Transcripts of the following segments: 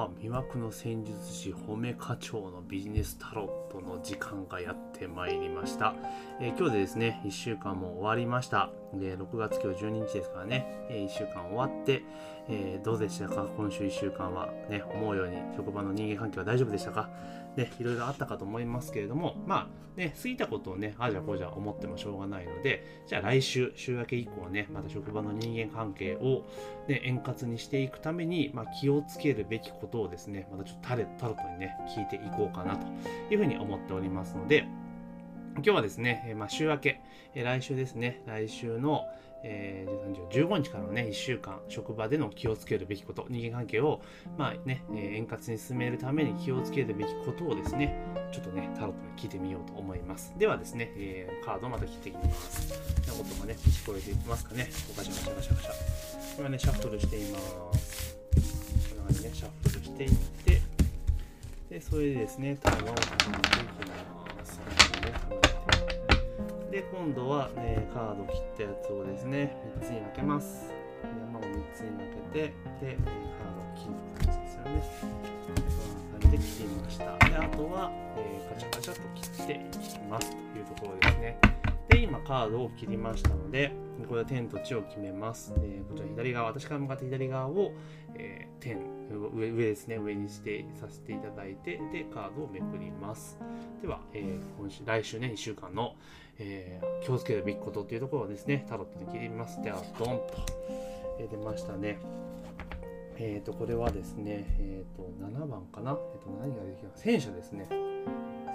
は魅惑の戦術師褒め課長のビジネスタロットの時間がやってまいりました、えー、今日でですね1週間も終わりました。で6月今日12日ですからね、え、1週間終わって、えー、どうでしたか？今週1週間は。ね思うように職場の人間関係は大丈夫でしたか？ね、いろいろあったかと思いますけれども、まあね、過ぎたことをね、ああじゃこうじゃ思ってもしょうがないので、じゃあ来週、週明け以降ね、また職場の人間関係を、ね、円滑にしていくために、まあ、気をつけるべきことをですね、またちょっとタレタロットにね、聞いていこうかなというふうに思っておりますので、今日はですね、えまあ、週明け、え来週ですね、来週の、えー、15日からのね、1週間、職場での気をつけるべきこと、人間関係を、まあね、え、円滑に進めるために気をつけるべきことをですね、ちょっとね、タロットに聞いてみようと思います。ではですね、えー、カードをまた切っていきます。音がね、聞こえていきますかね？ガシャガシャガシャガシャ。今ね、シャッフルしています。こんな感じね、シャッフルしていって、で、それでですね、タワーをはめていきます。で、今度は、ね、カード切ったやつをですね、3つに分けます。山を3つに分けて、で、カードを切る感じですよね。こんな感じで切りました。で、あとは、えー、カチャカチャと切っていきますというところですね。で、今カードを切りましたので、これは天と地を決めます。え、こちら左側、私から向かって左側を、えー、天上、上ですね、上にしてさせていただいて、で、カードをめくります。では、えー、今週、来週ね、1週間の、えー、気をつけるべきことっていうところをですね、タロットで切ります。では、ドンと、えー、出ましたね。えっ、ー、と、これはですね、えっ、ー、と、7番かな？えっ、と、何が出てきます戦車ですね。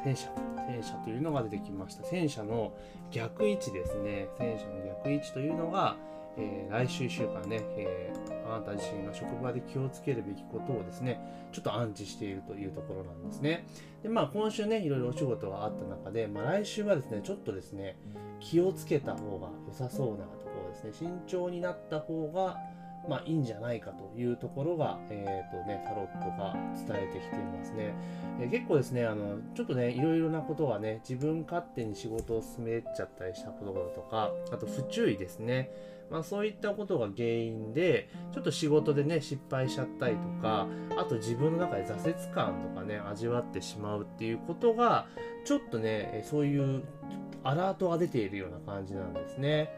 戦車。戦車というのが出てきました。戦車の逆位置ですね。戦車の逆位置というのが、えー、来週1週間ね、えー、あなた自身が職場で気をつけるべきことをですね、ちょっと暗示しているというところなんですね。で、まあ今週ね、いろいろお仕事があった中で、まあ来週はですね、ちょっとですね、気をつけた方が良さそうなところですね、慎重になった方が、まあ、いいんじゃないかというところが、えーとね、タロットが伝えてきていますね。えー、結構ですねあの、ちょっとね、いろいろなことがね、自分勝手に仕事を進めちゃったりしたことだとか、あと不注意ですね。まあ、そういったことが原因で、ちょっと仕事でね、失敗しちゃったりとか、あと自分の中で挫折感とかね、味わってしまうっていうことが、ちょっとね、そういうアラートが出ているような感じなんですね。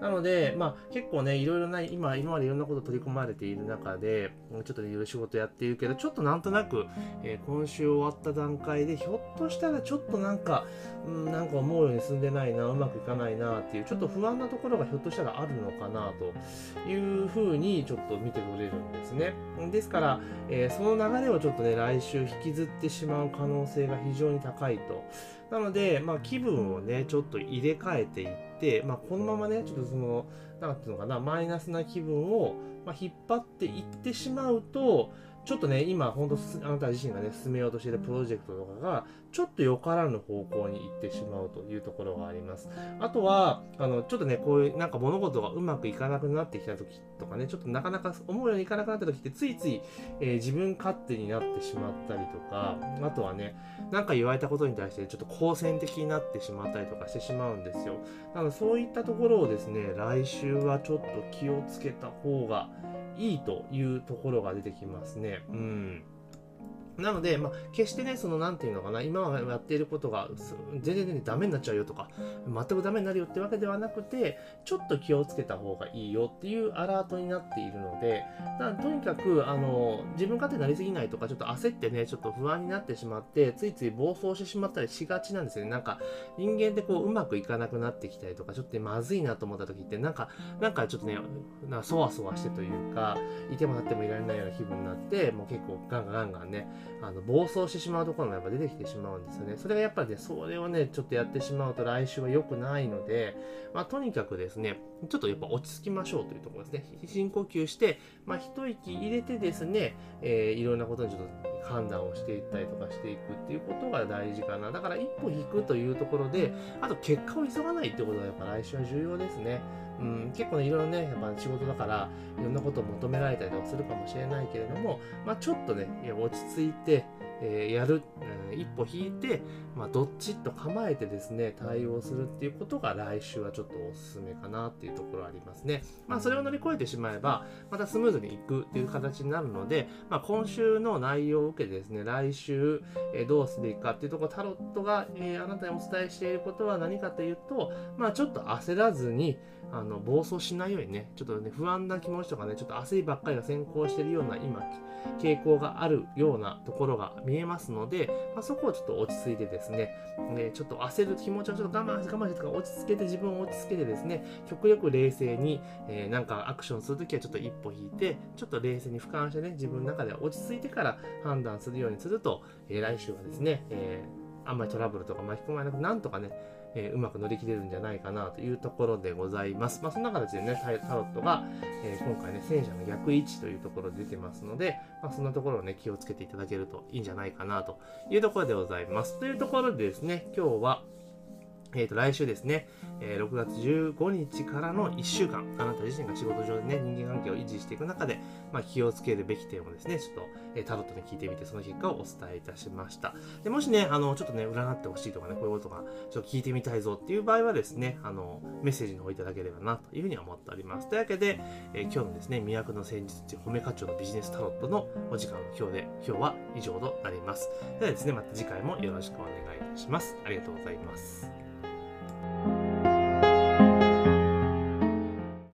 なので、まあ、結構ね、いろいろな、今、今までいろんなこと取り込まれている中で、ちょっとね、いろいろ仕事やっているけど、ちょっとなんとなく、えー、今週終わった段階で、ひょっとしたらちょっとなんか、うん、なんか思うように進んでないな、うまくいかないなっていう、ちょっと不安なところがひょっとしたらあるのかな、というふうにちょっと見て取れるんですね。ですから、えー、その流れをちょっとね、来週引きずってしまう可能性が非常に高いと。なので、まあ、気分をね、ちょっと入れ替えていって、まあ、このままね、ちょっとその、なんていうのかな、マイナスな気分を、引っ張っていってしまうと、ちょっとね、今、本当あなた自身がね、進めようとしているプロジェクトとかが、ちょっとよからぬ方向に行ってしまうというところがあります。あとは、あの、ちょっとね、こういう、なんか物事がうまくいかなくなってきた時とかね、ちょっとなかなか思うようにいかなくなった時って、ついつい、えー、自分勝手になってしまったりとか、あとはね、なんか言われたことに対して、ちょっと好戦的になってしまったりとかしてしまうんですよ。なので、そういったところをですね、来週はちょっと気をつけた方がいいというところが出てきますね。うん。なので、まあ、決してね、その、なんていうのかな、今はやっていることが、全然ね、ダメになっちゃうよとか、全くダメになるよってわけではなくて、ちょっと気をつけた方がいいよっていうアラートになっているので、だとにかく、あの、自分勝手になりすぎないとか、ちょっと焦ってね、ちょっと不安になってしまって、ついつい暴走してしまったりしがちなんですよね。なんか、人間ってこう、うまくいかなくなってきたりとか、ちょっとまずいなと思った時って、なんか、なんかちょっとね、なそわそわしてというか、いても立ってもいられないような気分になって、もう結構ガンガンガンガンね、あの暴走してしまうところがやっぱ出てきてしまうんですよね。それがやっぱりね、それをね、ちょっとやってしまうと来週は良くないので、まあ、とにかくですね、ちょっとやっぱ落ち着きましょうというところですね。深呼吸して、まあ、一息入れてですね、えー、いろんなことにちょっと判断をしていったりとかしていくっていうことが大事かな。だから一歩引くというところで、あと結果を急がないってことがやっぱ来週は重要ですね。うん、結構ね、いろいろね、やっぱ仕事だから、いろんなことを求められたりとかするかもしれないけれども、まあちょっとね、落ち着いて、えー、やる、うん、一歩引いて、まあ、どっちと構えてですね、対応するっていうことが来週はちょっとおすすめかなっていうところありますね。まあ、それを乗り越えてしまえば、またスムーズにいくっていう形になるので、まあ、今週の内容を受けてですね、来週、えー、どうすべきかっていうところ、タロットが、えー、あなたにお伝えしていることは何かというと、まあ、ちょっと焦らずに、あの暴走しないようにね、ちょっとね、不安な気持ちとかね、ちょっと焦りばっかりが先行しているような今、傾向があるようなところが見えますので、まあ、そこをちょっと落ち着いてですね、ねちょっと焦る気持ちをちょっと我慢して我慢してとか落ち着けて自分を落ち着けてですね、極力冷静に、えー、なんかアクションするときはちょっと一歩引いて、ちょっと冷静に俯瞰してね、自分の中では落ち着いてから判断するようにすると、えー、来週はですね、えー、あんまりトラブルとか巻き込まれなく、なんとかね、えー、うまく乗り切れるんじゃないかなというところでございます。まあ、そんな形でね、タロットが、えー、今回ね、戦車の逆位置というところで出てますので、まあ、そんなところをね、気をつけていただけるといいんじゃないかなというところでございます。というところでですね、今日は、えっ、ー、と、来週ですね、えー、6月15日からの1週間、あなた自身が仕事上でね、人間関係を維持していく中で、まあ、気をつけるべき点をですね、ちょっと、えー、タロットに聞いてみて、その結果をお伝えいたしました。でもしね、あの、ちょっとね、占ってほしいとかね、こういうことが、ちょっと聞いてみたいぞっていう場合はですね、あの、メッセージの方いただければな、というふうに思っております。というわけで、えー、今日のですね、魅惑の戦術値褒め課長のビジネスタロットのお時間の今日で、今日は以上となります。ではですね、また次回もよろしくお願いいたします。ありがとうございます。